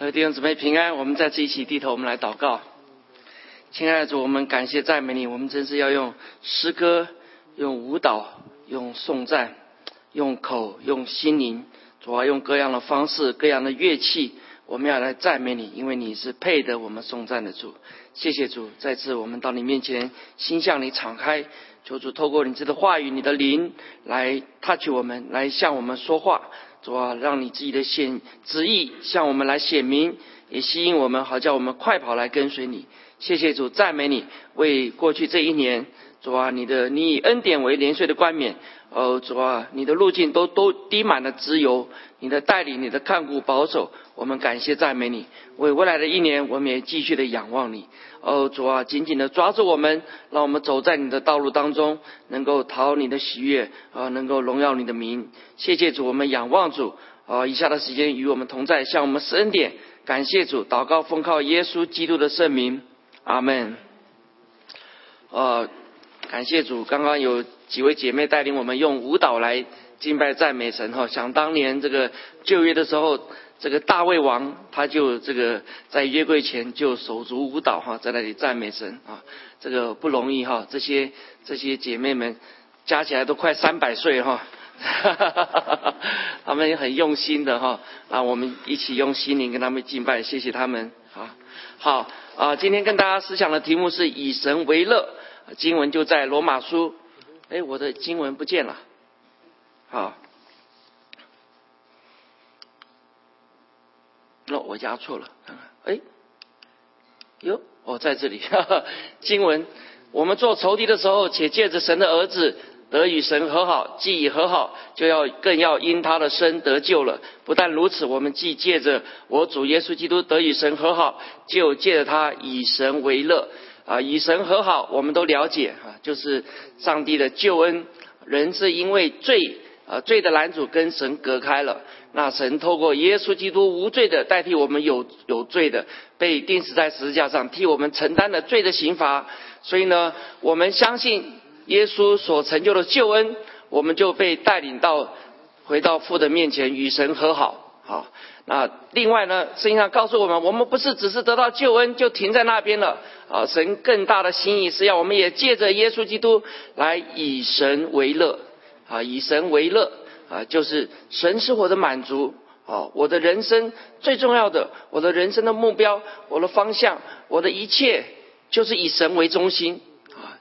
各位弟兄姊妹平安，我们再次一起低头，我们来祷告。亲爱的主，我们感谢赞美你，我们真是要用诗歌、用舞蹈、用颂赞、用口、用心灵，主要用各样的方式、各样的乐器，我们要来赞美你，因为你是配得我们颂赞的主。谢谢主，再次我们到你面前，心向你敞开，求主透过你这的话语、你的灵来 touch 我们，来向我们说话。主啊，让你自己的显旨意向我们来显明，也吸引我们，好叫我们快跑来跟随你。谢谢主，赞美你，为过去这一年，主啊，你的你以恩典为年岁的冠冕，哦，主啊，你的路径都都滴满了自由，你的带领，你的看顾保守，我们感谢赞美你。为未来的一年，我们也继续的仰望你，哦，主啊，紧紧的抓住我们，让我们走在你的道路当中，能够讨你的喜悦，啊，能够荣耀你的名。谢谢主，我们仰望主，啊，以下的时间与我们同在，向我们施恩典，感谢主，祷告奉靠耶稣基督的圣名。阿门。呃，感谢主，刚刚有几位姐妹带领我们用舞蹈来敬拜赞美神哈。想当年这个旧约的时候，这个大卫王他就这个在约柜前就手足舞蹈哈，在那里赞美神啊，这个不容易哈。这些这些姐妹们加起来都快三百岁哈，哈哈哈哈哈。他们也很用心的哈，啊，我们一起用心灵跟他们敬拜，谢谢他们啊。好。啊，今天跟大家思想的题目是以神为乐，经文就在罗马书。哎，我的经文不见了。好，那我加错了。看看哎，哟，哦，在这里。经文，我们做仇敌的时候，且借着神的儿子。得与神和好，既已和好，就要更要因他的生得救了。不但如此，我们既借着我主耶稣基督得与神和好，就借着他以神为乐啊！与神和好，我们都了解啊，就是上帝的救恩。人是因为罪啊，罪的拦阻跟神隔开了。那神透过耶稣基督无罪的代替我们有有罪的，被钉死在十字架上，替我们承担了罪的刑罚。所以呢，我们相信。耶稣所成就的救恩，我们就被带领到回到父的面前与神和好。好，那另外呢，圣经上告诉我们，我们不是只是得到救恩就停在那边了。啊，神更大的心意是要我们也借着耶稣基督来以神为乐。啊，以神为乐啊，就是神是我的满足。啊，我的人生最重要的，我的人生的目标，我的方向，我的一切，就是以神为中心。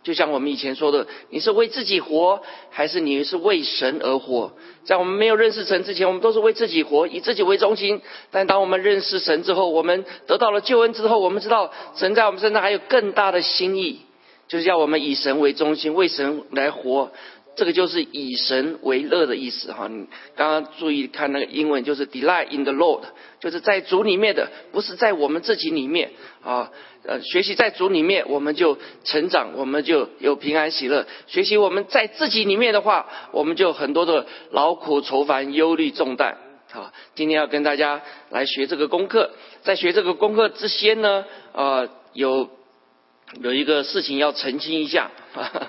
就像我们以前说的，你是为自己活，还是你是为神而活？在我们没有认识神之前，我们都是为自己活，以自己为中心。但当我们认识神之后，我们得到了救恩之后，我们知道神在我们身上还有更大的心意，就是要我们以神为中心，为神来活。这个就是以神为乐的意思哈。你刚刚注意看那个英文，就是 delight in the Lord，就是在主里面的，不是在我们自己里面啊。呃，学习在主里面，我们就成长，我们就有平安喜乐。学习我们在自己里面的话，我们就很多的劳苦愁烦、忧虑重担。好，今天要跟大家来学这个功课。在学这个功课之先呢，呃，有有一个事情要澄清一下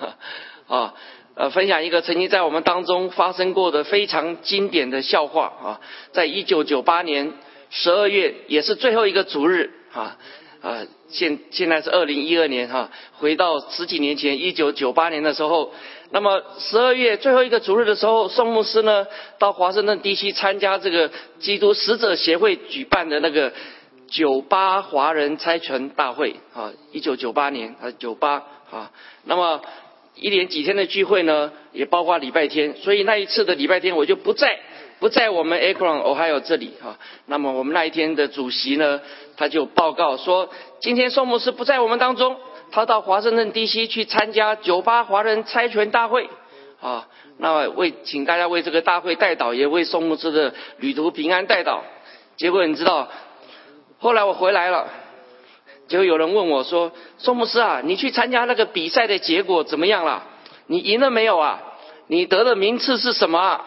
啊。呃，分享一个曾经在我们当中发生过的非常经典的笑话啊，在一九九八年十二月，也是最后一个主日啊啊，现现在是二零一二年哈，回到十几年前一九九八年的时候，那么十二月最后一个主日的时候，宋牧师呢到华盛顿地区参加这个基督使者协会举办的那个酒吧华人猜拳大会啊，一九九八年啊酒吧啊，那么。一连几天的聚会呢，也包括礼拜天，所以那一次的礼拜天我就不在，不在我们 Akron Ohio 这里哈。那么我们那一天的主席呢，他就报告说，今天宋牧师不在我们当中，他到华盛顿 DC 去参加酒吧华人猜拳大会啊。那为请大家为这个大会代祷，也为宋牧师的旅途平安代祷。结果你知道，后来我回来了。就有人问我说：“宋牧师啊，你去参加那个比赛的结果怎么样了？你赢了没有啊？你得的名次是什么？”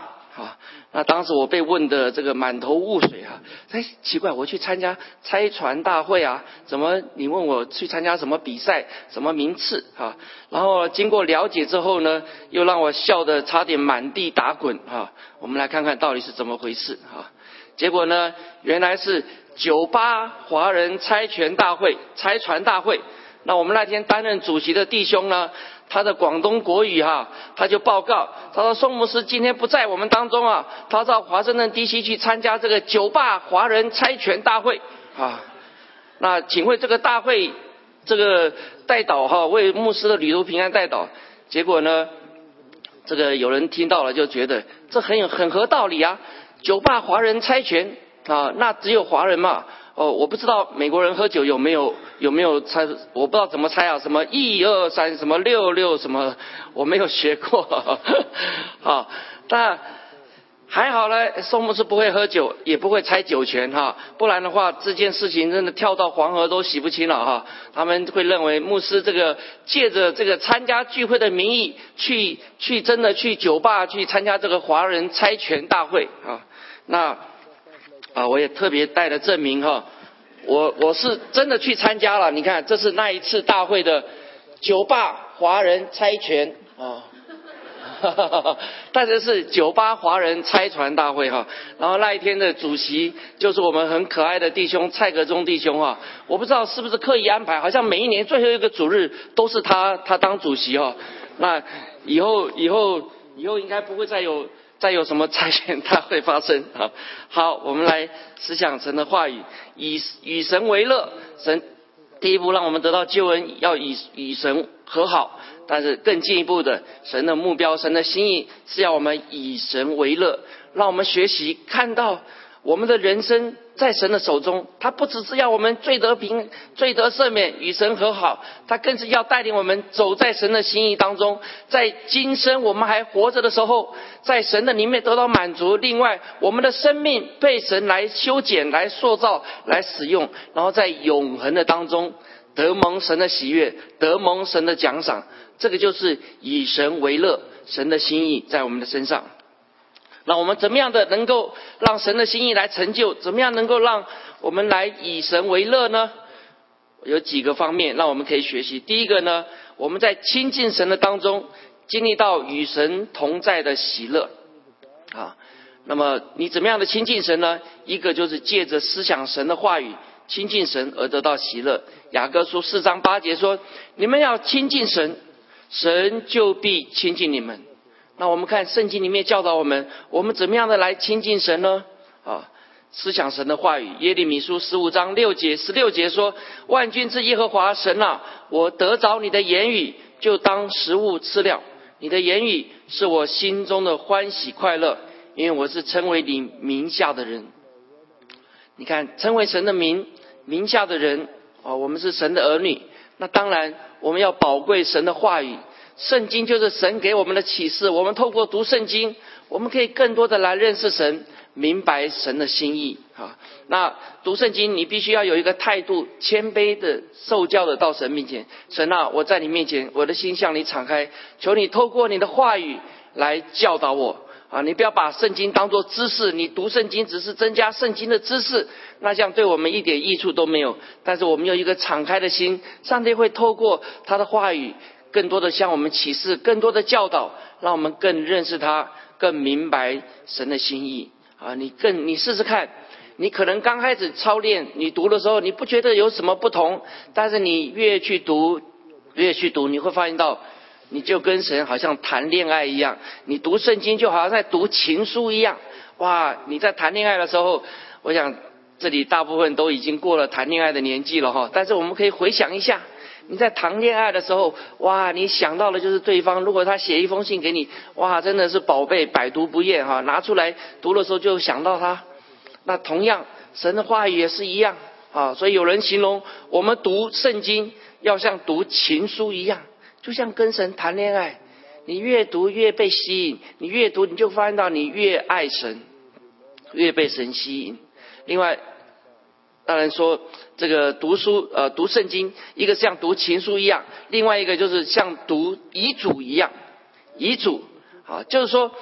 那当时我被问的这个满头雾水啊，哎，奇怪，我去参加拆船大会啊，怎么你问我去参加什么比赛，什么名次啊？然后经过了解之后呢，又让我笑得差点满地打滚啊！我们来看看到底是怎么回事啊？结果呢，原来是九八华人拆拳大会，拆船大会。那我们那天担任主席的弟兄呢？他的广东国语哈，他就报告，他说宋牧师今天不在我们当中啊，他到华盛顿 DC 去参加这个酒吧华人猜拳大会啊。那请问这个大会这个代祷哈，为牧师的旅途平安代祷。结果呢，这个有人听到了就觉得这很有很合道理啊，酒吧华人猜拳啊，那只有华人嘛。哦，我不知道美国人喝酒有没有有没有猜，我不知道怎么猜啊，什么一二三，什么六六什么，我没有学过，好，但还好呢，宋牧师不会喝酒，也不会猜酒拳哈，不然的话这件事情真的跳到黄河都洗不清了哈，他们会认为牧师这个借着这个参加聚会的名义去去真的去酒吧去参加这个华人猜拳大会啊，那。啊，我也特别带了证明哈，我我是真的去参加了。你看，这是那一次大会的酒吧华人猜拳啊，哈哈哈大家是酒吧华人猜船大会哈。然后那一天的主席就是我们很可爱的弟兄蔡格忠弟兄啊，我不知道是不是刻意安排，好像每一年最后一个主日都是他他当主席哈。那以后以后以后应该不会再有。再有什么拆迁大会发生 啊？好，我们来思想神的话语，以以神为乐。神第一步让我们得到救恩，要以与神和好。但是更进一步的，神的目标、神的心意是要我们以神为乐，让我们学习看到我们的人生。在神的手中，他不只是要我们罪得平、罪得赦免、与神和好，他更是要带领我们走在神的心意当中。在今生我们还活着的时候，在神的里面得到满足。另外，我们的生命被神来修剪、来塑造、来使用，然后在永恒的当中得蒙神的喜悦，得蒙神的奖赏。这个就是以神为乐，神的心意在我们的身上。那我们怎么样的能够让神的心意来成就？怎么样能够让我们来以神为乐呢？有几个方面让我们可以学习。第一个呢，我们在亲近神的当中，经历到与神同在的喜乐啊。那么你怎么样的亲近神呢？一个就是借着思想神的话语，亲近神而得到喜乐。雅各书四章八节说：“你们要亲近神，神就必亲近你们。”那我们看圣经里面教导我们，我们怎么样的来亲近神呢？啊，思想神的话语。耶利米书十五章六节十六节说：“万军之耶和华神啊，我得着你的言语，就当食物吃了。你的言语是我心中的欢喜快乐，因为我是称为你名下的人。你看，称为神的名名下的人啊，我们是神的儿女。那当然，我们要宝贵神的话语。”圣经就是神给我们的启示，我们透过读圣经，我们可以更多的来认识神，明白神的心意啊。那读圣经，你必须要有一个态度，谦卑的受教的到神面前。神啊，我在你面前，我的心向你敞开，求你透过你的话语来教导我啊。你不要把圣经当作知识，你读圣经只是增加圣经的知识，那这样对我们一点益处都没有。但是我们有一个敞开的心，上帝会透过他的话语。更多的向我们启示，更多的教导，让我们更认识他，更明白神的心意啊！你更你试试看，你可能刚开始操练，你读的时候你不觉得有什么不同，但是你越去读，越去读，你会发现到，你就跟神好像谈恋爱一样，你读圣经就好像在读情书一样。哇！你在谈恋爱的时候，我想这里大部分都已经过了谈恋爱的年纪了哈，但是我们可以回想一下。你在谈恋爱的时候，哇，你想到的就是对方。如果他写一封信给你，哇，真的是宝贝，百读不厌哈。拿出来读的时候就想到他。那同样，神的话语也是一样啊。所以有人形容我们读圣经要像读情书一样，就像跟神谈恋爱。你越读越被吸引，你越读你就发现到你越爱神，越被神吸引。另外。当然说，这个读书呃读圣经，一个像读情书一样，另外一个就是像读遗嘱一样，遗嘱啊，就是说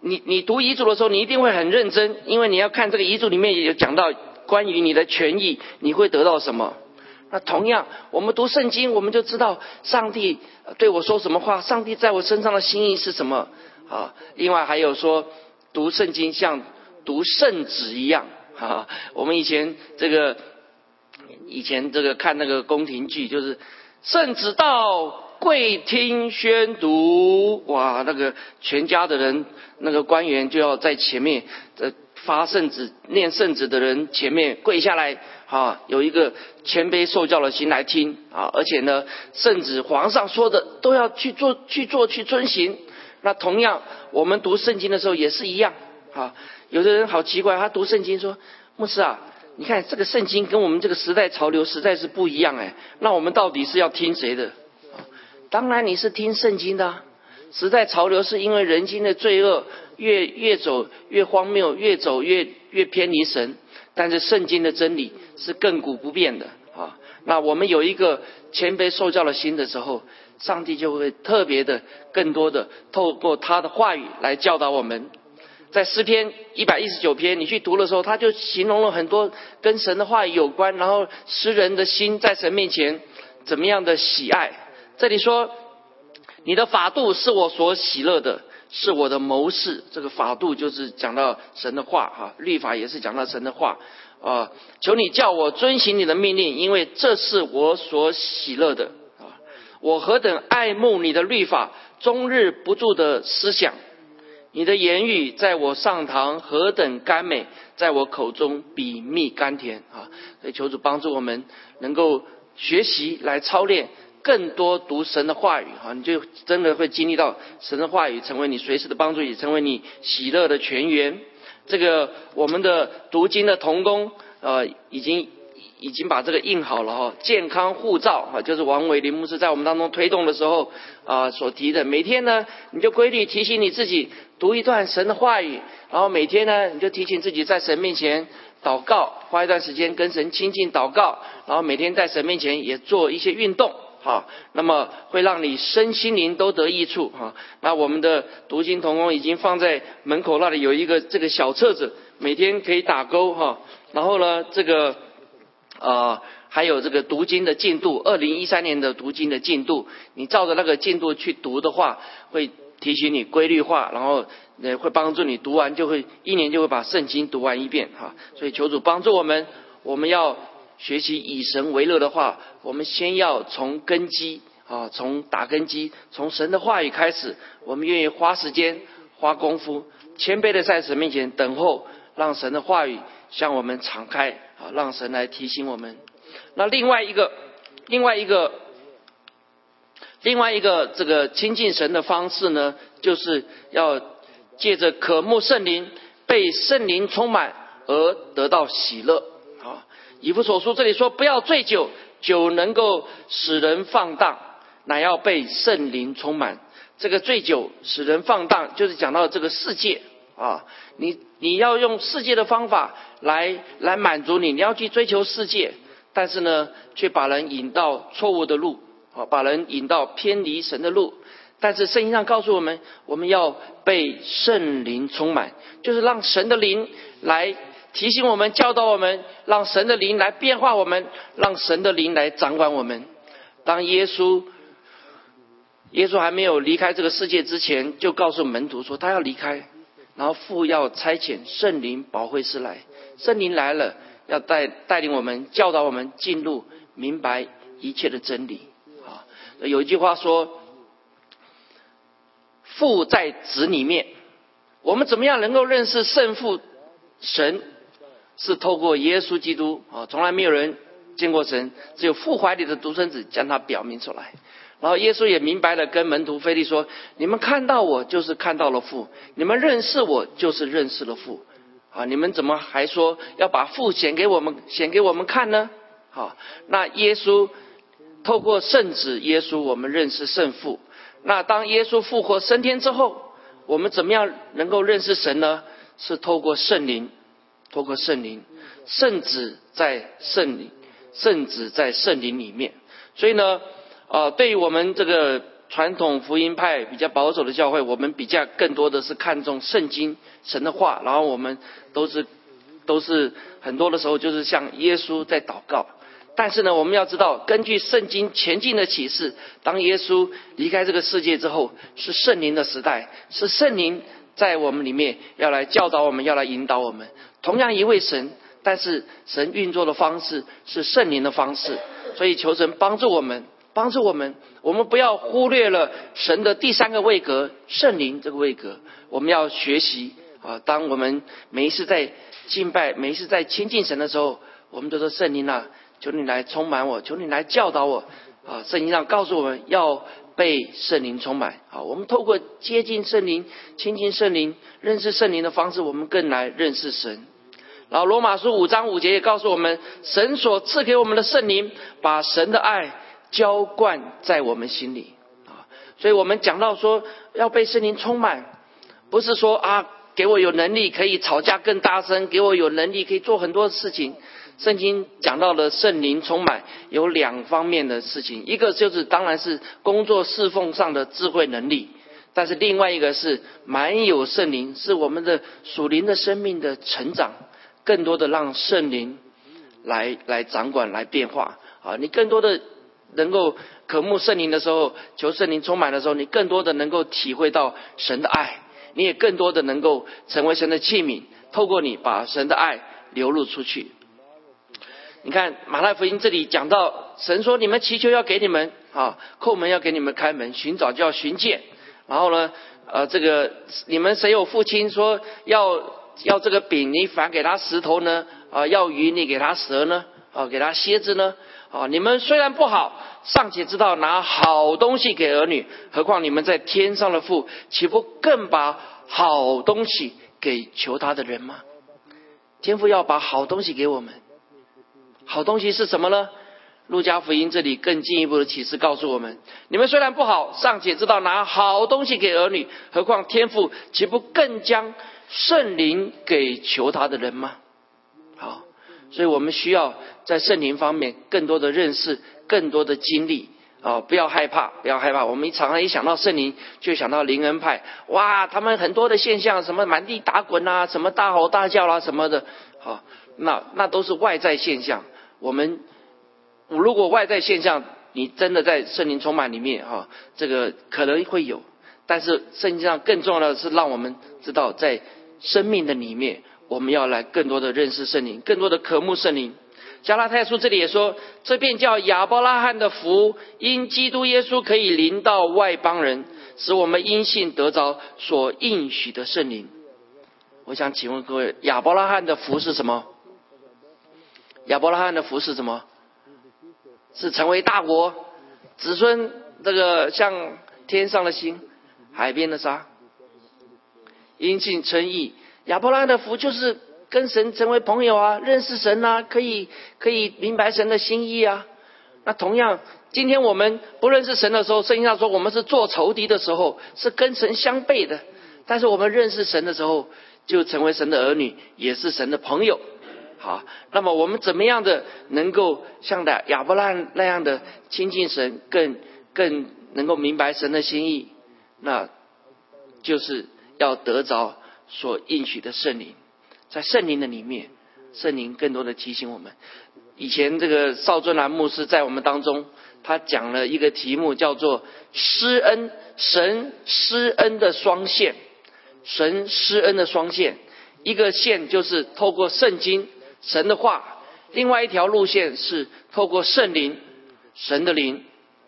你你读遗嘱的时候，你一定会很认真，因为你要看这个遗嘱里面也有讲到关于你的权益，你会得到什么。那同样，我们读圣经，我们就知道上帝对我说什么话，上帝在我身上的心意是什么啊。另外还有说，读圣经像读圣旨一样啊。我们以前这个以前这个看那个宫廷剧，就是圣旨到。跪听宣读，哇，那个全家的人，那个官员就要在前面，呃，发圣旨、念圣旨的人前面跪下来，啊，有一个谦卑受教的心来听，啊，而且呢，圣旨皇上说的都要去做、去做、去遵行。那同样，我们读圣经的时候也是一样，啊，有的人好奇怪，他读圣经说，牧师啊，你看这个圣经跟我们这个时代潮流实在是不一样，哎，那我们到底是要听谁的？当然你是听圣经的，时代潮流是因为人心的罪恶越越走越荒谬，越走越越偏离神。但是圣经的真理是亘古不变的啊！那我们有一个谦卑受教的心的时候，上帝就会特别的、更多的透过他的话语来教导我们。在诗篇一百一十九篇，你去读的时候，他就形容了很多跟神的话有关，然后诗人的心在神面前怎么样的喜爱。这里说，你的法度是我所喜乐的，是我的谋士。这个法度就是讲到神的话，哈，律法也是讲到神的话啊。求你叫我遵行你的命令，因为这是我所喜乐的啊。我何等爱慕你的律法，终日不住的思想。你的言语在我上堂何等甘美，在我口中比蜜甘甜啊。所以求主帮助我们能够学习来操练。更多读神的话语，哈，你就真的会经历到神的话语成为你随时的帮助，也成为你喜乐的泉源。这个我们的读经的童工，呃，已经已经把这个印好了哈。健康护照，哈，就是王伟林牧师在我们当中推动的时候啊所提的。每天呢，你就规律提醒你自己读一段神的话语，然后每天呢，你就提醒自己在神面前祷告，花一段时间跟神亲近祷告，然后每天在神面前也做一些运动。好，那么会让你身心灵都得益处哈。那我们的读经童工已经放在门口那里有一个这个小册子，每天可以打勾哈。然后呢，这个啊还有这个读经的进度，二零一三年的读经的进度，你照着那个进度去读的话，会提醒你规律化，然后呃会帮助你读完就会一年就会把圣经读完一遍哈。所以求主帮助我们，我们要。学习以神为乐的话，我们先要从根基啊，从打根基，从神的话语开始。我们愿意花时间、花功夫，谦卑的在神面前等候，让神的话语向我们敞开啊，让神来提醒我们。那另外一个、另外一个、另外一个这个亲近神的方式呢，就是要借着渴慕圣灵，被圣灵充满而得到喜乐。啊以弗所书这里说，不要醉酒，酒能够使人放荡，乃要被圣灵充满。这个醉酒使人放荡，就是讲到这个世界啊，你你要用世界的方法来来满足你，你要去追求世界，但是呢，却把人引到错误的路，啊，把人引到偏离神的路。但是圣经上告诉我们，我们要被圣灵充满，就是让神的灵来。提醒我们，教导我们，让神的灵来变化我们，让神的灵来掌管我们。当耶稣，耶稣还没有离开这个世界之前，就告诉门徒说他要离开，然后父要差遣圣灵保惠师来。圣灵来了，要带带领我们，教导我们进入明白一切的真理。啊，有一句话说，父在子里面，我们怎么样能够认识圣父神？是透过耶稣基督啊，从来没有人见过神，只有父怀里的独生子将他表明出来。然后耶稣也明白了，跟门徒菲利说：“你们看到我，就是看到了父；你们认识我，就是认识了父。啊，你们怎么还说要把父显给我们，显给我们看呢？好，那耶稣透过圣子耶稣，我们认识圣父。那当耶稣复活升天之后，我们怎么样能够认识神呢？是透过圣灵。”透过圣灵，圣子在圣灵，圣子在圣灵里面。所以呢，啊，对于我们这个传统福音派比较保守的教会，我们比较更多的是看重圣经神的话，然后我们都是都是很多的时候就是像耶稣在祷告。但是呢，我们要知道，根据圣经前进的启示，当耶稣离开这个世界之后，是圣灵的时代，是圣灵在我们里面要来教导我们，要来引导我们。同样一位神，但是神运作的方式是圣灵的方式，所以求神帮助我们，帮助我们，我们不要忽略了神的第三个位格——圣灵这个位格。我们要学习啊，当我们每一次在敬拜、每一次在亲近神的时候，我们都说圣灵啊。求你来充满我，求你来教导我啊！圣经上告诉我们要被圣灵充满啊！我们透过接近圣灵、亲近圣灵、认识圣灵的方式，我们更来认识神。然后罗马书五章五节也告诉我们，神所赐给我们的圣灵，把神的爱浇灌在我们心里啊！所以我们讲到说要被圣灵充满，不是说啊，给我有能力可以吵架更大声，给我有能力可以做很多事情。圣经讲到了圣灵充满有两方面的事情，一个就是当然是工作侍奉上的智慧能力，但是另外一个是满有圣灵，是我们的属灵的生命的成长，更多的让圣灵来来掌管来变化啊！你更多的能够渴慕圣灵的时候，求圣灵充满的时候，你更多的能够体会到神的爱，你也更多的能够成为神的器皿，透过你把神的爱流露出去。你看马太福音这里讲到，神说你们祈求要给你们啊，叩门要给你们开门，寻找就要寻见。然后呢，呃，这个你们谁有父亲说要要这个饼，你反给他石头呢？啊，要鱼你给他蛇呢？啊，给他蝎子呢？啊，你们虽然不好，尚且知道拿好东西给儿女，何况你们在天上的父，岂不更把好东西给求他的人吗？天父要把好东西给我们。好东西是什么呢？路加福音这里更进一步的启示告诉我们：你们虽然不好，尚且知道拿好东西给儿女，何况天父岂不更将圣灵给求他的人吗？所以我们需要在圣灵方面更多的认识，更多的经历啊！不要害怕，不要害怕。我们常常一想到圣灵，就想到灵恩派，哇，他们很多的现象，什么满地打滚啊，什么大吼大叫啦，什么的，好，那那都是外在现象。我们如果外在现象，你真的在圣灵充满里面哈，这个可能会有，但是圣经上更重要的是让我们知道，在生命的里面，我们要来更多的认识圣灵，更多的渴慕圣灵。加拉太书这里也说，这便叫亚伯拉罕的福，因基督耶稣可以临到外邦人，使我们因信得着所应许的圣灵。我想请问各位，亚伯拉罕的福是什么？亚伯拉罕的福是什么？是成为大国，子孙这个像天上的星，海边的沙，因信称义。亚伯拉罕的福就是跟神成为朋友啊，认识神啊，可以可以明白神的心意啊。那同样，今天我们不认识神的时候，圣经上说我们是做仇敌的时候，是跟神相悖的。但是我们认识神的时候，就成为神的儿女，也是神的朋友。好，那么我们怎么样的能够像的亚伯拉那样的亲近神，更更能够明白神的心意？那就是要得着所应许的圣灵，在圣灵的里面，圣灵更多的提醒我们。以前这个邵尊兰牧师在我们当中，他讲了一个题目，叫做“施恩神施恩的双线”，神施恩的双线，一个线就是透过圣经。神的话，另外一条路线是透过圣灵，神的灵，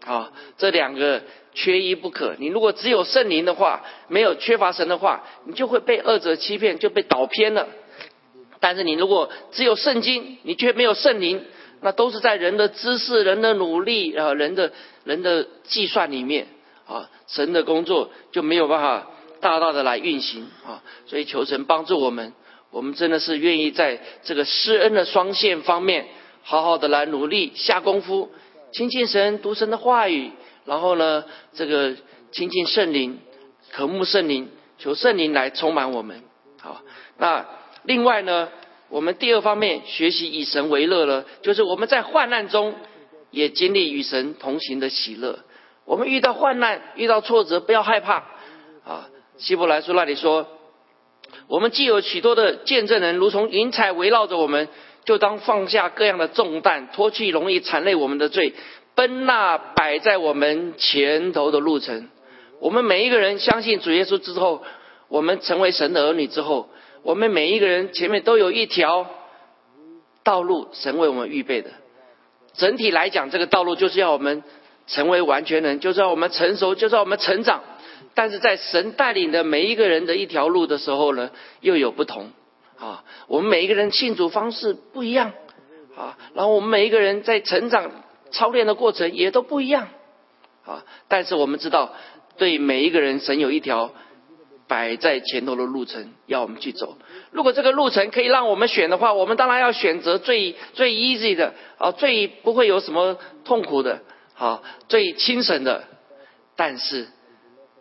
啊，这两个缺一不可。你如果只有圣灵的话，没有缺乏神的话，你就会被二者欺骗，就被导偏了。但是你如果只有圣经，你却没有圣灵，那都是在人的知识、人的努力啊、人的人的计算里面啊，神的工作就没有办法大大的来运行啊。所以求神帮助我们。我们真的是愿意在这个施恩的双线方面，好好的来努力下功夫，亲近神、读神的话语，然后呢，这个亲近圣灵、渴慕圣灵，求圣灵来充满我们。好，那另外呢，我们第二方面学习以神为乐了，就是我们在患难中也经历与神同行的喜乐。我们遇到患难、遇到挫折，不要害怕啊。希伯来书那里说，我们既有许多的见证人，如同云彩围绕着我们，就当放下各样的重担，脱去容易缠累我们的罪，奔那摆在我们前头的路程。我们每一个人相信主耶稣之后，我们成为神的儿女之后，我们每一个人前面都有一条道路，神为我们预备的。整体来讲，这个道路就是要我们成为完全人，就是要我们成熟，就是要我们成长。但是在神带领的每一个人的一条路的时候呢，又有不同啊。我们每一个人庆祝方式不一样啊，然后我们每一个人在成长操练的过程也都不一样啊。但是我们知道，对每一个人，神有一条摆在前头的路程要我们去走。如果这个路程可以让我们选的话，我们当然要选择最最 easy 的啊，最不会有什么痛苦的，好，最轻省的。但是。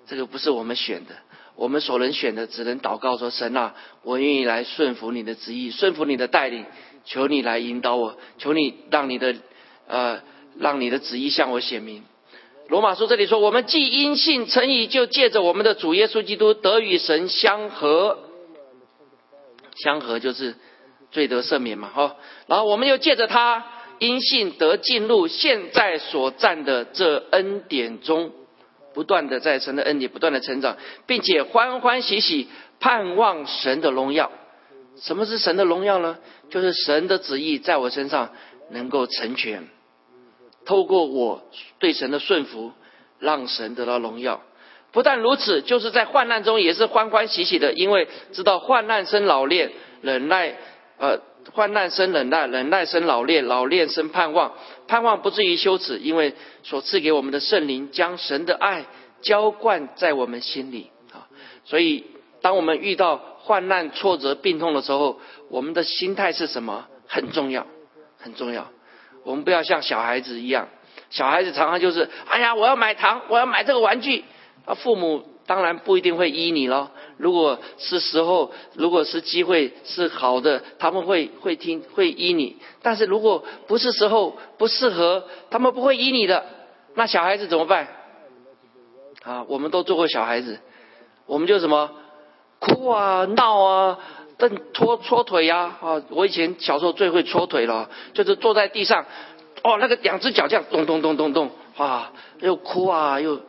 这个不是我们选的，我们所能选的只能祷告说：“神啊，我愿意来顺服你的旨意，顺服你的带领，求你来引导我，求你让你的呃，让你的旨意向我显明。”罗马书这里说：“我们既因信成义，就借着我们的主耶稣基督得与神相合，相合就是罪得赦免嘛，哈。然后我们又借着他因信得进入现在所占的这恩典中。”不断的在神的恩典不断的成长，并且欢欢喜喜盼望神的荣耀。什么是神的荣耀呢？就是神的旨意在我身上能够成全，透过我对神的顺服，让神得到荣耀。不但如此，就是在患难中也是欢欢喜喜的，因为知道患难生老练，忍耐呃。患难生忍耐，忍耐生老练，老练生盼望，盼望不至于羞耻，因为所赐给我们的圣灵将神的爱浇灌在我们心里啊。所以，当我们遇到患难、挫折、病痛的时候，我们的心态是什么？很重要，很重要。我们不要像小孩子一样，小孩子常常就是：哎呀，我要买糖，我要买这个玩具啊，父母。当然不一定会依你咯。如果是时候，如果是机会是好的，他们会会听会依你。但是如果不是时候不适合，他们不会依你的。那小孩子怎么办？啊，我们都做过小孩子，我们就什么哭啊闹啊，蹬搓搓腿呀啊！我以前小时候最会搓腿了，就是坐在地上，哦，那个两只脚这样咚咚咚咚咚，啊，又哭啊又。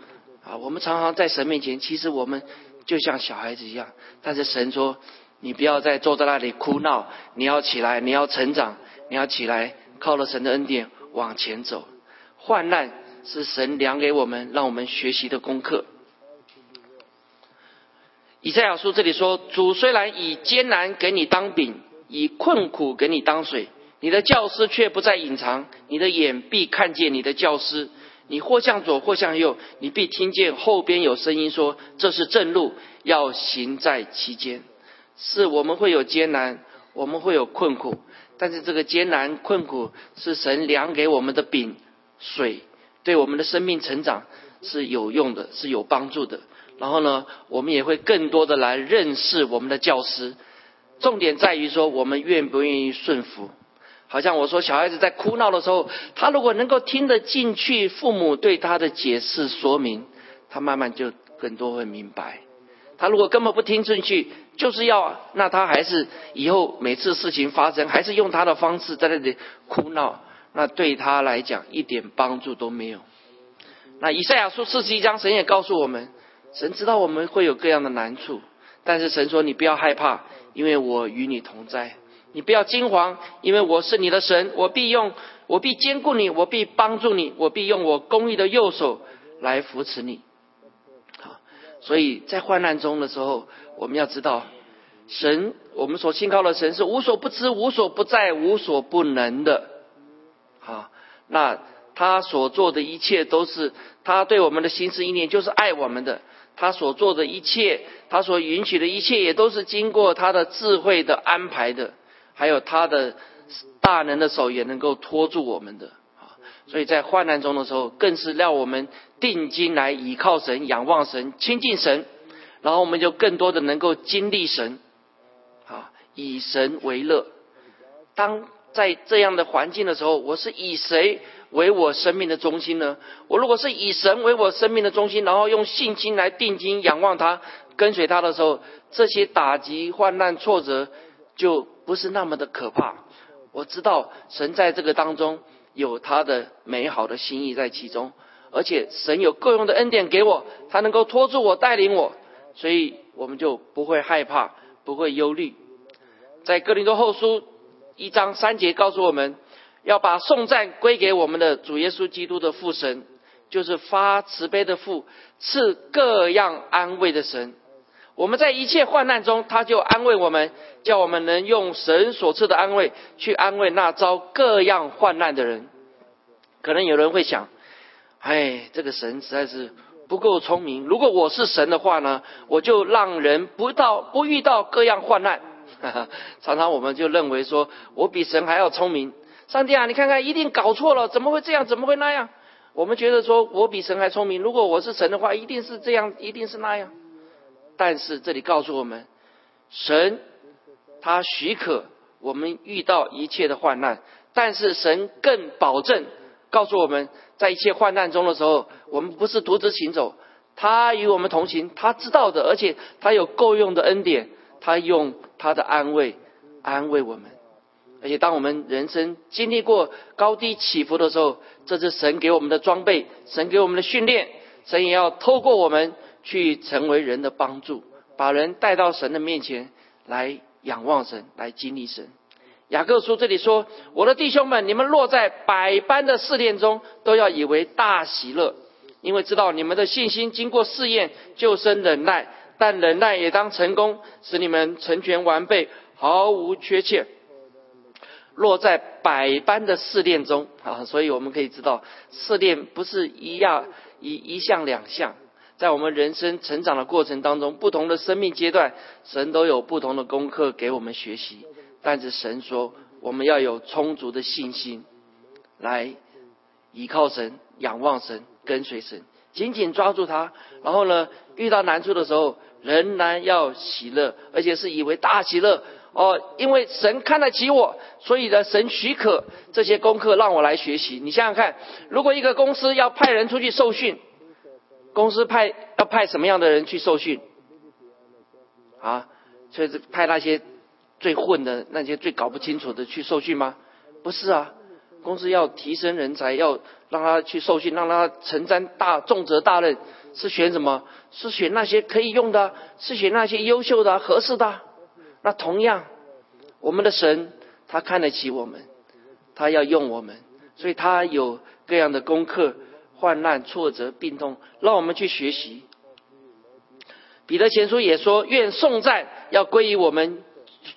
啊，我们常常在神面前，其实我们就像小孩子一样。但是神说：“你不要再坐在那里哭闹，你要起来，你要成长，你要起来，靠了神的恩典往前走。患难是神量给我们，让我们学习的功课。”以赛亚书这里说：“主虽然以艰难给你当饼，以困苦给你当水，你的教师却不再隐藏，你的眼必看见你的教师。”你或向左，或向右，你必听见后边有声音说：“这是正路，要行在其间。”是我们会有艰难，我们会有困苦，但是这个艰难困苦是神量给我们的饼水，对我们的生命成长是有用的，是有帮助的。然后呢，我们也会更多的来认识我们的教师。重点在于说，我们愿不愿意顺服。好像我说，小孩子在哭闹的时候，他如果能够听得进去父母对他的解释说明，他慢慢就更多会明白。他如果根本不听进去，就是要那他还是以后每次事情发生，还是用他的方式在那里哭闹，那对他来讲一点帮助都没有。那以赛亚书四十一章，神也告诉我们，神知道我们会有各样的难处，但是神说你不要害怕，因为我与你同在。你不要惊慌，因为我是你的神，我必用，我必兼顾你，我必帮助你，我必用我公义的右手来扶持你。好，所以在患难中的时候，我们要知道，神，我们所信靠的神是无所不知、无所不在、无所不能的。好，那他所做的一切都是他对我们的心思意念，就是爱我们的。他所做的一切，他所允许的一切，也都是经过他的智慧的安排的。还有他的大能的手也能够托住我们的啊，所以在患难中的时候，更是让我们定睛来倚靠神、仰望神、亲近神，然后我们就更多的能够经历神啊，以神为乐。当在这样的环境的时候，我是以谁为我生命的中心呢？我如果是以神为我生命的中心，然后用信心来定睛仰望他、跟随他的时候，这些打击、患难、挫折就不是那么的可怕。我知道神在这个当中有他的美好的心意在其中，而且神有各用的恩典给我，他能够托住我、带领我，所以我们就不会害怕，不会忧虑。在哥林多后书一章三节告诉我们。要把颂赞归给我们的主耶稣基督的父神，就是发慈悲的父，赐各样安慰的神。我们在一切患难中，他就安慰我们，叫我们能用神所赐的安慰去安慰那遭各样患难的人。可能有人会想：哎，这个神实在是不够聪明。如果我是神的话呢，我就让人不到不遇到各样患难。常常我们就认为说，我比神还要聪明。上帝啊，你看看，一定搞错了，怎么会这样？怎么会那样？我们觉得说，我比神还聪明。如果我是神的话，一定是这样，一定是那样。但是这里告诉我们，神他许可我们遇到一切的患难，但是神更保证告诉我们在一切患难中的时候，我们不是独自行走，他与我们同行，他知道的，而且他有够用的恩典，他用他的安慰安慰我们。而且，当我们人生经历过高低起伏的时候，这是神给我们的装备，神给我们的训练，神也要透过我们去成为人的帮助，把人带到神的面前来仰望神，来经历神。雅各书这里说：“我的弟兄们，你们落在百般的试炼中，都要以为大喜乐，因为知道你们的信心经过试验，就生忍耐；但忍耐也当成功，使你们成全完备，毫无缺欠。”落在百般的试炼中啊，所以我们可以知道，试炼不是一样一一项两项，在我们人生成长的过程当中，不同的生命阶段，神都有不同的功课给我们学习。但是神说，我们要有充足的信心，来依靠神、仰望神、跟随神，紧紧抓住他。然后呢，遇到难处的时候，仍然要喜乐，而且是以为大喜乐。哦，因为神看得起我，所以呢，神许可这些功课让我来学习。你想想看，如果一个公司要派人出去受训，公司派要派什么样的人去受训？啊，所以是派那些最混的、那些最搞不清楚的去受训吗？不是啊，公司要提升人才，要让他去受训，让他承担大重责大任，是选什么？是选那些可以用的，是选那些优秀的、合适的。那同样，我们的神他看得起我们，他要用我们，所以他有各样的功课、患难、挫折、病痛，让我们去学习。彼得前书也说：“愿颂赞要归于我们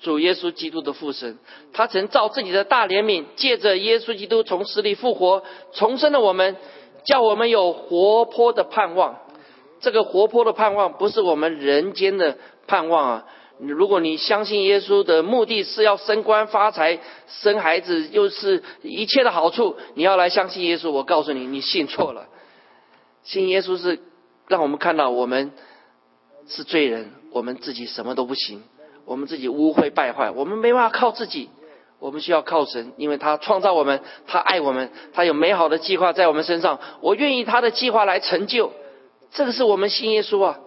主耶稣基督的父神，他曾照自己的大怜悯，借着耶稣基督从死里复活，重生了我们，叫我们有活泼的盼望。这个活泼的盼望，不是我们人间的盼望啊。”如果你相信耶稣的目的是要升官发财、生孩子，又是一切的好处，你要来相信耶稣。我告诉你，你信错了。信耶稣是让我们看到我们是罪人，我们自己什么都不行，我们自己污秽败坏，我们没办法靠自己，我们需要靠神，因为他创造我们，他爱我们，他有美好的计划在我们身上。我愿意他的计划来成就。这个是我们信耶稣啊，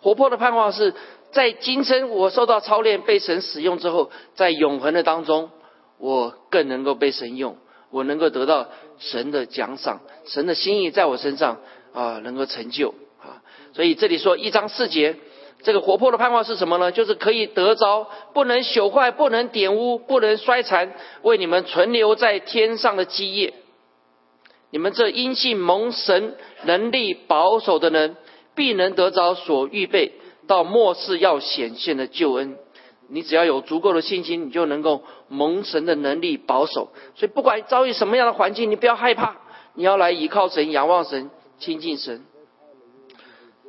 活泼的盼望是。在今生我受到操练被神使用之后，在永恒的当中，我更能够被神用，我能够得到神的奖赏，神的心意在我身上啊，能够成就啊。所以这里说一章四节，这个活泼的盼望是什么呢？就是可以得着不能朽坏、不能玷污、不能衰残，为你们存留在天上的基业。你们这因信蒙神能力保守的人，必能得着所预备。到末世要显现的救恩，你只要有足够的信心，你就能够蒙神的能力保守。所以不管遭遇什么样的环境，你不要害怕，你要来依靠神、仰望神、亲近神。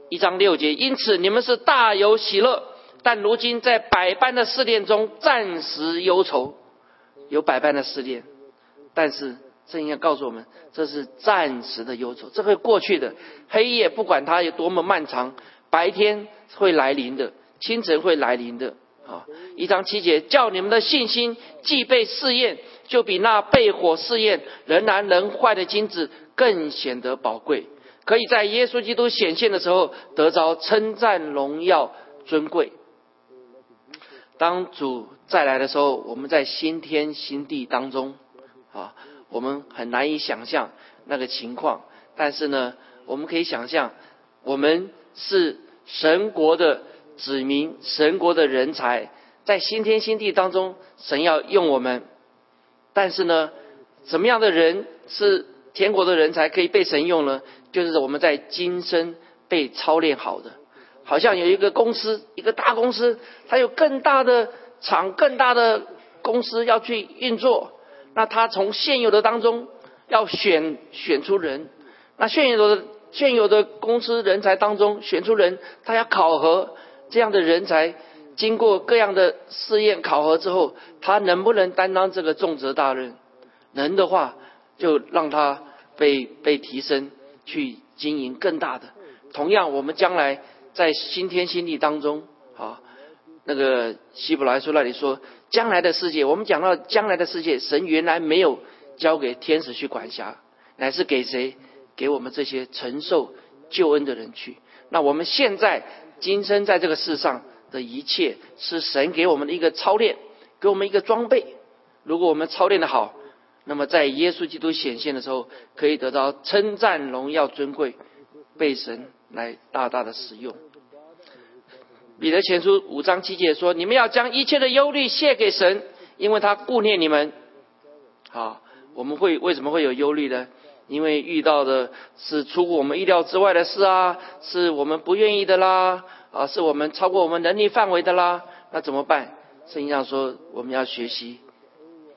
一章六节，因此你们是大有喜乐，但如今在百般的试炼中暂时忧愁，有百般的试炼，但是圣经要告诉我们，这是暂时的忧愁，这会过去的。黑夜不管它有多么漫长。白天会来临的，清晨会来临的。啊，一章七节，叫你们的信心既被试验，就比那被火试验仍然能坏的金子更显得宝贵，可以在耶稣基督显现的时候得着称赞、荣耀、尊贵。当主再来的时候，我们在新天新地当中，啊，我们很难以想象那个情况，但是呢，我们可以想象，我们是神国的。子民神国的人才在新天新地当中，神要用我们。但是呢，什么样的人是天国的人才可以被神用呢？就是我们在今生被操练好的。好像有一个公司，一个大公司，它有更大的厂、更大的公司要去运作。那他从现有的当中要选选出人，那现有的现有的公司人才当中选出人，他要考核。这样的人才经过各样的试验考核之后，他能不能担当这个重责大任？能的话，就让他被被提升，去经营更大的。同样，我们将来在新天新地当中，啊，那个希伯来书那里说，将来的世界，我们讲到将来的世界，神原来没有交给天使去管辖，乃是给谁？给我们这些承受救恩的人去。那我们现在。今生在这个世上的一切，是神给我们的一个操练，给我们一个装备。如果我们操练的好，那么在耶稣基督显现的时候，可以得到称赞、荣耀、尊贵，被神来大大的使用。彼得前书五章七节说：“你们要将一切的忧虑卸给神，因为他顾念你们。”好，我们会为什么会有忧虑呢？因为遇到的是出乎我们意料之外的事啊，是我们不愿意的啦，啊，是我们超过我们能力范围的啦，那怎么办？圣经上说，我们要学习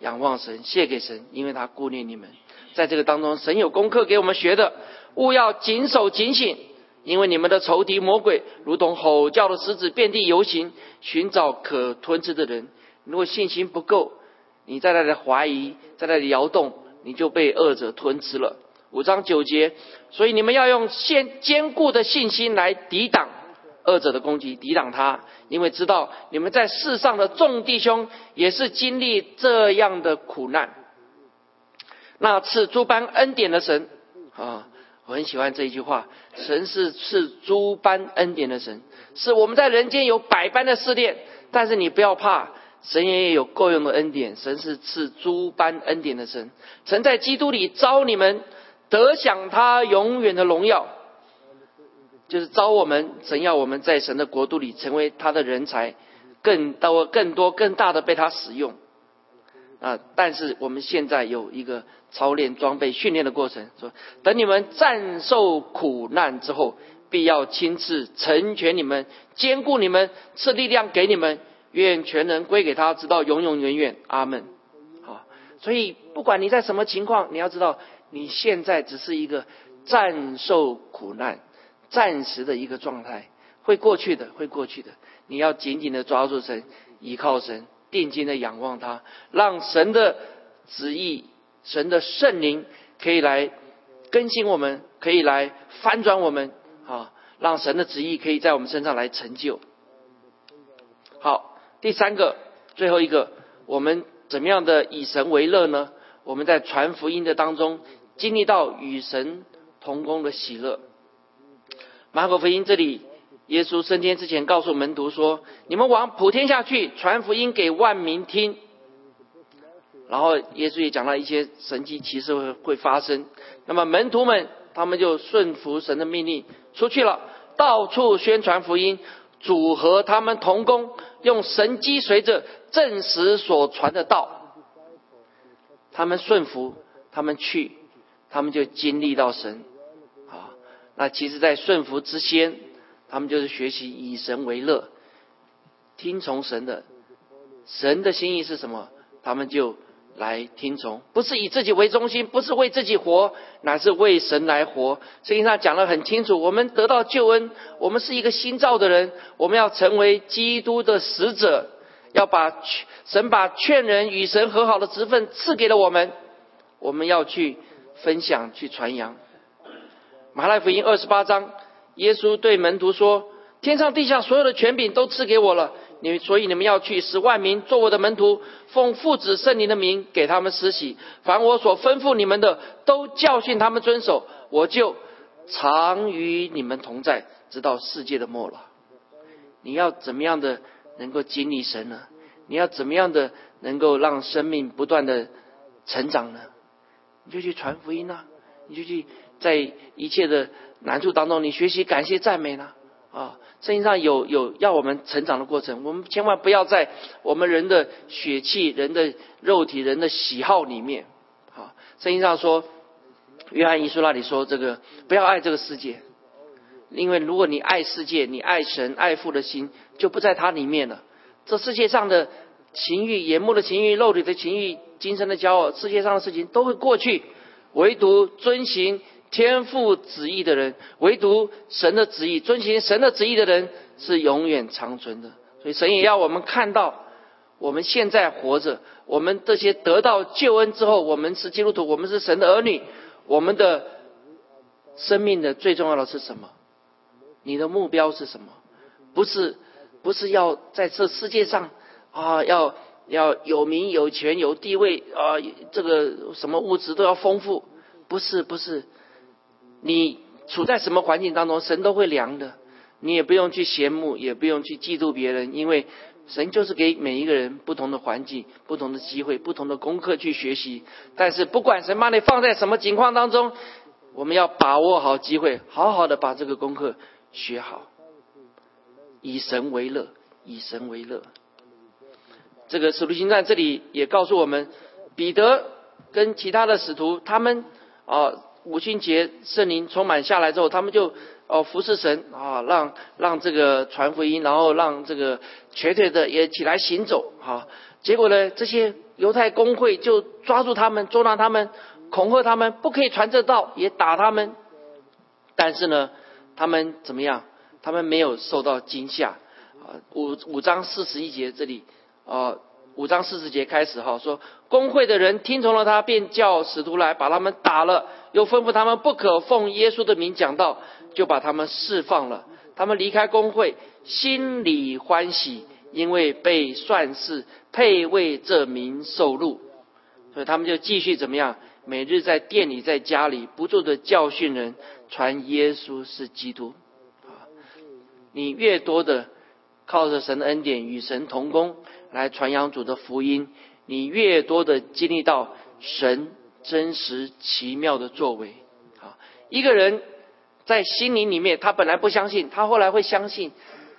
仰望神，谢给神，因为他顾念你们。在这个当中，神有功课给我们学的，勿要谨守警醒，因为你们的仇敌魔鬼如同吼叫的狮子，遍地游行，寻找可吞吃的人。如果信心不够，你在那里怀疑，在那里摇动。你就被恶者吞吃了。五章九节，所以你们要用坚坚固的信心来抵挡恶者的攻击，抵挡他，因为知道你们在世上的众弟兄也是经历这样的苦难。那赐诸般恩典的神啊，我很喜欢这一句话：神是赐诸般恩典的神，是我们在人间有百般的试炼，但是你不要怕。神也有够用的恩典，神是赐诸般恩典的神。曾在基督里招你们得享他永远的荣耀，就是招我们，神要我们在神的国度里成为他的人才，更多、更多、更大的被他使用。啊！但是我们现在有一个操练、装备、训练的过程，说等你们战受苦难之后，必要亲自成全你们，兼顾你们，赐力量给你们。愿全能归给他，直到永永远远。阿门。好，所以不管你在什么情况，你要知道，你现在只是一个暂受苦难、暂时的一个状态，会过去的，会过去的。你要紧紧的抓住神，依靠神，定睛的仰望他，让神的旨意、神的圣灵可以来更新我们，可以来翻转我们。啊，让神的旨意可以在我们身上来成就。好。第三个，最后一个，我们怎么样的以神为乐呢？我们在传福音的当中，经历到与神同工的喜乐。马可福音这里，耶稣升天之前告诉门徒说：“你们往普天下去，传福音给万民听。”然后耶稣也讲了一些神迹奇事会会发生。那么门徒们，他们就顺服神的命令出去了，到处宣传福音，组合他们同工。用神机随着证实所传的道，他们顺服，他们去，他们就经历到神。啊，那其实，在顺服之先，他们就是学习以神为乐，听从神的，神的心意是什么，他们就。来听从，不是以自己为中心，不是为自己活，乃是为神来活。圣经上讲的很清楚，我们得到救恩，我们是一个新造的人，我们要成为基督的使者，要把神把劝人与神和好的职分赐给了我们，我们要去分享，去传扬。马太福音二十八章，耶稣对门徒说：“天上地下所有的权柄都赐给我了。”你所以你们要去，使万民做我的门徒，奉父子圣灵的名给他们施洗。凡我所吩咐你们的，都教训他们遵守。我就常与你们同在，直到世界的末了。你要怎么样的能够经历神呢？你要怎么样的能够让生命不断的成长呢？你就去传福音啊！你就去在一切的难处当中，你学习感谢赞美呢？啊，圣经上有有要我们成长的过程，我们千万不要在我们人的血气、人的肉体、人的喜好里面。啊，圣经上说，约翰一书那里说，这个不要爱这个世界，因为如果你爱世界，你爱神、爱父的心就不在它里面了。这世界上的情欲、眼目的情欲、肉体的情欲、今生的骄傲，世界上的事情都会过去，唯独遵行。天赋旨意的人，唯独神的旨意、遵循神的旨意的人是永远长存的。所以神也要我们看到，我们现在活着，我们这些得到救恩之后，我们是基督徒，我们是神的儿女，我们的生命的最重要的是什么？你的目标是什么？不是不是要在这世界上啊，要要有名有权有地位啊，这个什么物质都要丰富？不是不是。你处在什么环境当中，神都会量的。你也不用去羡慕，也不用去嫉妒别人，因为神就是给每一个人不同的环境、不同的机会、不同的功课去学习。但是不管神把你放在什么情况当中，我们要把握好机会，好好的把这个功课学好，以神为乐，以神为乐。这个使徒行传这里也告诉我们，彼得跟其他的使徒他们啊。五旬节圣灵充满下来之后，他们就哦服侍神啊，让让这个传福音，然后让这个瘸腿的也起来行走啊。结果呢，这些犹太公会就抓住他们，捉拿他们，恐吓他们，不可以传这道，也打他们。但是呢，他们怎么样？他们没有受到惊吓啊。五五章四十一节这里啊。五章四十节开始哈，说工会的人听从了他，便叫使徒来把他们打了，又吩咐他们不可奉耶稣的名讲道，就把他们释放了。他们离开工会，心里欢喜，因为被算是配为这名受禄，所以他们就继续怎么样？每日在店里，在家里不住的教训人，传耶稣是基督。啊，你越多的靠着神恩典与神同工。来传扬主的福音，你越多的经历到神真实奇妙的作为，啊，一个人在心灵里面，他本来不相信，他后来会相信，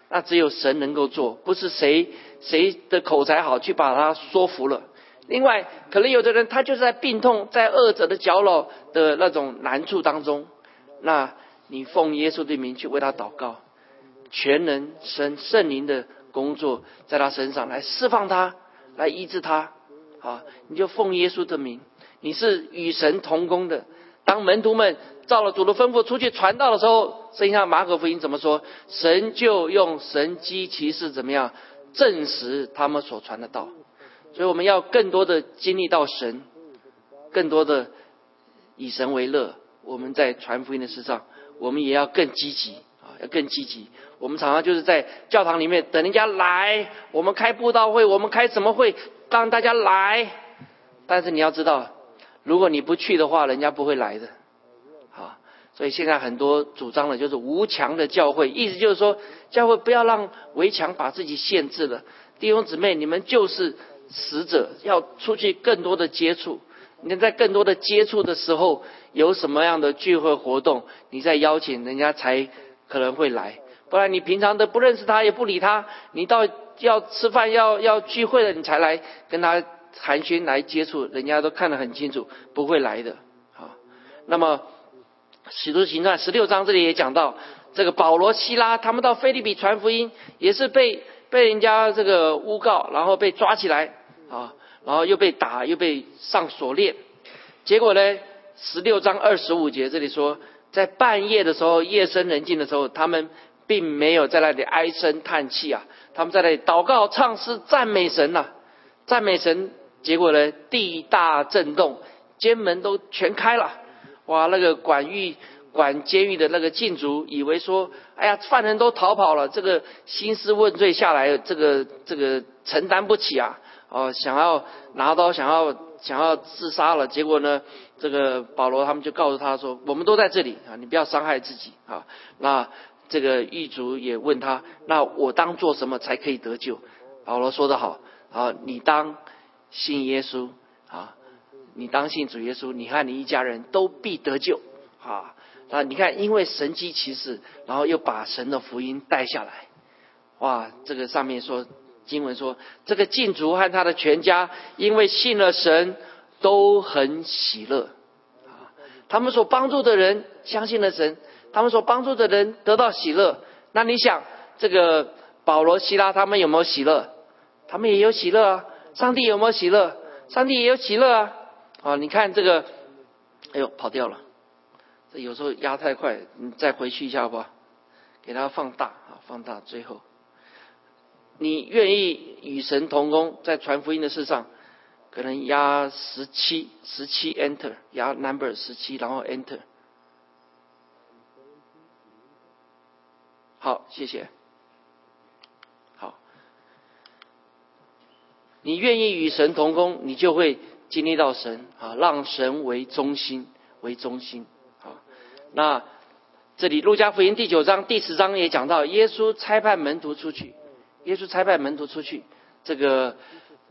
那只有神能够做，不是谁谁的口才好去把他说服了。另外，可能有的人他就是在病痛、在恶者的搅扰的那种难处当中，那你奉耶稣的名去为他祷告，全能神圣灵的。工作在他身上来释放他，来医治他，啊，你就奉耶稣的名，你是与神同工的。当门徒们照了主的吩咐出去传道的时候，圣经上马可福音怎么说？神就用神机骑士怎么样证实他们所传的道。所以我们要更多的经历到神，更多的以神为乐。我们在传福音的事上，我们也要更积极，要更积极。我们常常就是在教堂里面等人家来，我们开布道会，我们开什么会，让大家来。但是你要知道，如果你不去的话，人家不会来的。啊，所以现在很多主张的就是无墙的教会，意思就是说，教会不要让围墙把自己限制了。弟兄姊妹，你们就是使者，要出去更多的接触。你在更多的接触的时候，有什么样的聚会活动，你再邀请人家才可能会来。不然你平常都不认识他，也不理他，你到要吃饭要要聚会了，你才来跟他寒暄来接触，人家都看得很清楚，不会来的。好，那么使徒行传十六章这里也讲到，这个保罗、希拉他们到菲利比传福音，也是被被人家这个诬告，然后被抓起来啊，然后又被打，又被上锁链。结果呢，十六章二十五节这里说，在半夜的时候，夜深人静的时候，他们。并没有在那里唉声叹气啊，他们在那里祷告、唱诗、赞美神呐，赞美神。结果呢，地大震动，监门都全开了，哇，那个管狱管监狱的那个禁足，以为说，哎呀，犯人都逃跑了，这个兴师问罪下来，这个这个承担不起啊，哦，想要拿刀，想要想要自杀了。结果呢，这个保罗他们就告诉他说，我们都在这里啊，你不要伤害自己啊。那这个狱卒也问他，那我当做什么才可以得救？保罗说得好，啊，你当信耶稣啊，你当信主耶稣，你和你一家人都必得救啊。啊，你看，因为神机骑士，然后又把神的福音带下来，哇！这个上面说经文说，这个禁足和他的全家，因为信了神，都很喜乐啊。他们所帮助的人相信了神，他们所帮助的人得到喜乐。那你想，这个保罗、希拉他们有没有喜乐？他们也有喜乐啊。上帝有没有喜乐？上帝也有喜乐啊。啊，你看这个，哎呦，跑掉了。这有时候压太快，你再回去一下好不好？给它放大啊，放大。最后，你愿意与神同工，在传福音的事上，可能压十七，十七 Enter，压 Number 十七，然后 Enter。好，谢谢。好，你愿意与神同工，你就会经历到神啊，让神为中心，为中心啊。那这里路加福音第九章第十章也讲到，耶稣差派门徒出去，耶稣差派门徒出去，这个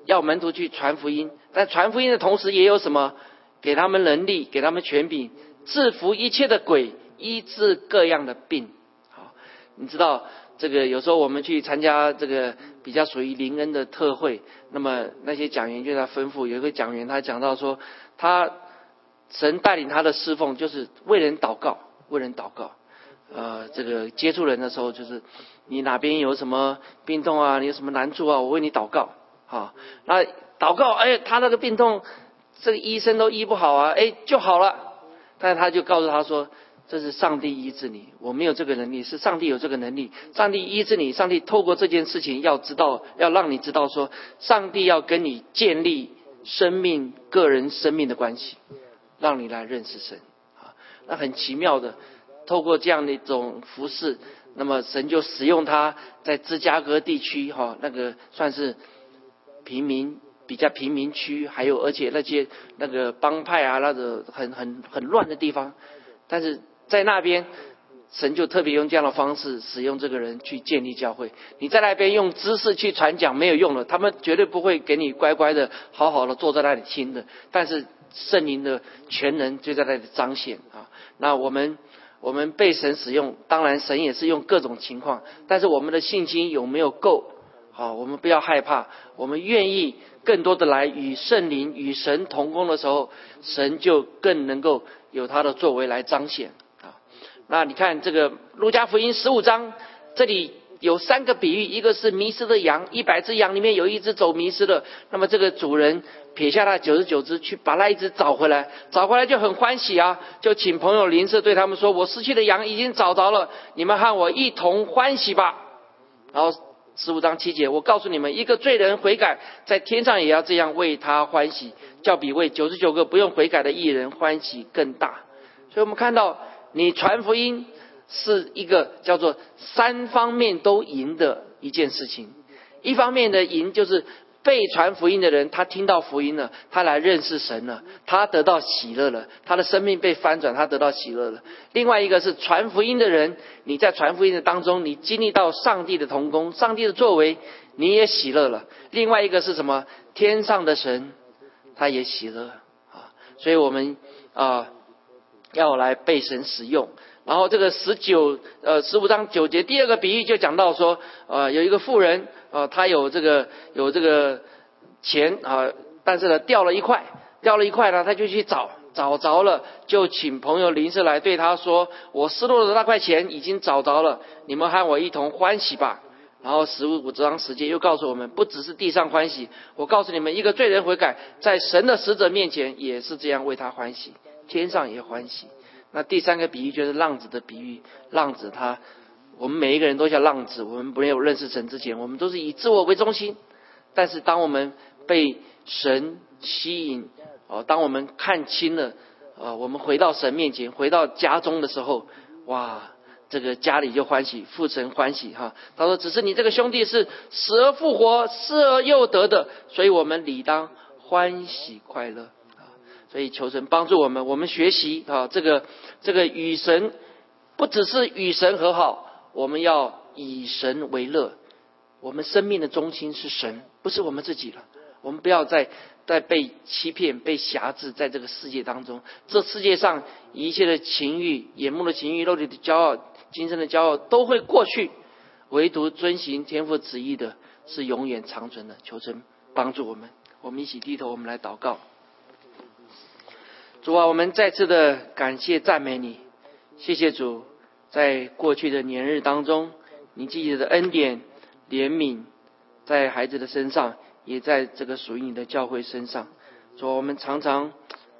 要门徒去传福音，但传福音的同时也有什么？给他们能力，给他们权柄，制服一切的鬼，医治各样的病。好，你知道这个有时候我们去参加这个比较属于灵恩的特会，那么那些讲员就在吩咐，有一个讲员他讲到说他。神带领他的侍奉，就是为人祷告，为人祷告。呃，这个接触人的时候，就是你哪边有什么病痛啊，你有什么难处啊，我为你祷告。好，那祷告，哎，他那个病痛，这个医生都医不好啊，哎，就好了。但是他就告诉他说，这是上帝医治你，我没有这个能力，是上帝有这个能力。上帝医治你，上帝透过这件事情要知道，要让你知道说，上帝要跟你建立生命、个人生命的关系。让你来认识神啊，那很奇妙的，透过这样的一种服饰，那么神就使用他在芝加哥地区哈，那个算是平民比较平民区，还有而且那些那个帮派啊，那个很很很乱的地方，但是在那边神就特别用这样的方式使用这个人去建立教会。你在那边用知识去传讲没有用的，他们绝对不会给你乖乖的好好的坐在那里听的，但是。圣灵的全能就在那里彰显啊！那我们我们被神使用，当然神也是用各种情况，但是我们的信心有没有够？好，我们不要害怕，我们愿意更多的来与圣灵与神同工的时候，神就更能够有他的作为来彰显啊！那你看这个路加福音十五章这里。有三个比喻，一个是迷失的羊，一百只羊里面有一只走迷失了，那么这个主人撇下他九十九只去把那一只找回来，找回来就很欢喜啊，就请朋友邻舍对他们说：“我失去的羊已经找着了，你们和我一同欢喜吧。”然后十五章七节，我告诉你们，一个罪人悔改，在天上也要这样为他欢喜，叫比为九十九个不用悔改的艺人欢喜更大。所以我们看到你传福音。是一个叫做三方面都赢的一件事情。一方面的赢就是被传福音的人，他听到福音了，他来认识神了，他得到喜乐了，他的生命被翻转，他得到喜乐了。另外一个是传福音的人，你在传福音的当中，你经历到上帝的同工，上帝的作为，你也喜乐了。另外一个是什么？天上的神，他也喜乐啊。所以我们啊，要来被神使用。然后这个十九呃十五章九节第二个比喻就讲到说，呃有一个富人，呃他有这个有这个钱啊，但是呢掉了一块，掉了一块呢他就去找，找着了就请朋友临时来对他说，我失落的那块钱已经找着了，你们和我一同欢喜吧。然后十五章十节又告诉我们，不只是地上欢喜，我告诉你们，一个罪人悔改，在神的使者面前也是这样为他欢喜，天上也欢喜。那第三个比喻就是浪子的比喻。浪子他，我们每一个人都像浪子。我们没有认识神之前，我们都是以自我为中心。但是当我们被神吸引，哦，当我们看清了呃，我们回到神面前，回到家中的时候，哇，这个家里就欢喜，父神欢喜哈。他说：“只是你这个兄弟是死而复活，失而又得的，所以我们理当欢喜快乐。”所以求神帮助我们，我们学习啊，这个这个与神不只是与神和好，我们要以神为乐。我们生命的中心是神，不是我们自己了。我们不要再。再被欺骗、被辖制在这个世界当中，这世界上一切的情欲、眼目的情欲、肉体的骄傲、今生的骄傲都会过去，唯独遵行天父旨意的是永远长存的。求神帮助我们，我们一起低头，我们来祷告。主啊，我们再次的感谢赞美你，谢谢主，在过去的年日当中，你自己的恩典、怜悯在孩子的身上。也在这个属于你的教会身上，主，我们常常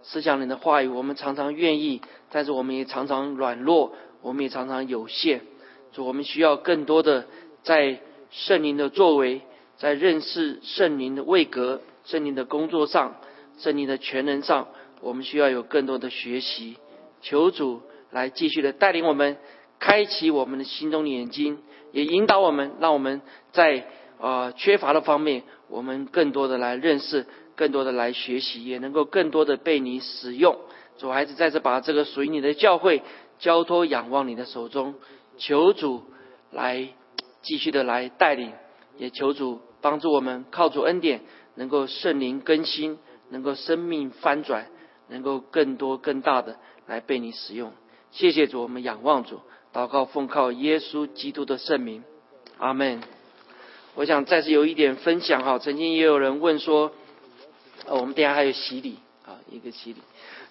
思想你的话语，我们常常愿意，但是我们也常常软弱，我们也常常有限。主，我们需要更多的在圣灵的作为，在认识圣灵的位格、圣灵的工作上、圣灵的全能上，我们需要有更多的学习。求主来继续的带领我们，开启我们的心中的眼睛，也引导我们，让我们在。呃，缺乏的方面，我们更多的来认识，更多的来学习，也能够更多的被你使用。主孩子再次把这个属于你的教会交托仰望你的手中，求主来继续的来带领，也求主帮助我们靠主恩典，能够圣灵更新，能够生命翻转，能够更多更大的来被你使用。谢谢主，我们仰望主，祷告奉靠耶稣基督的圣名，阿门。我想再次有一点分享哈，曾经也有人问说，呃，我们等下还有洗礼啊，一个洗礼。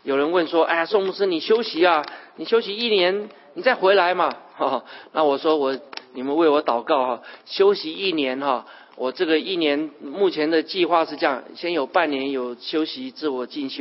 有人问说，哎呀，宋牧师，你休息啊，你休息一年，你再回来嘛？哈，那我说我，你们为我祷告哈，休息一年哈，我这个一年目前的计划是这样，先有半年有休息自我进修。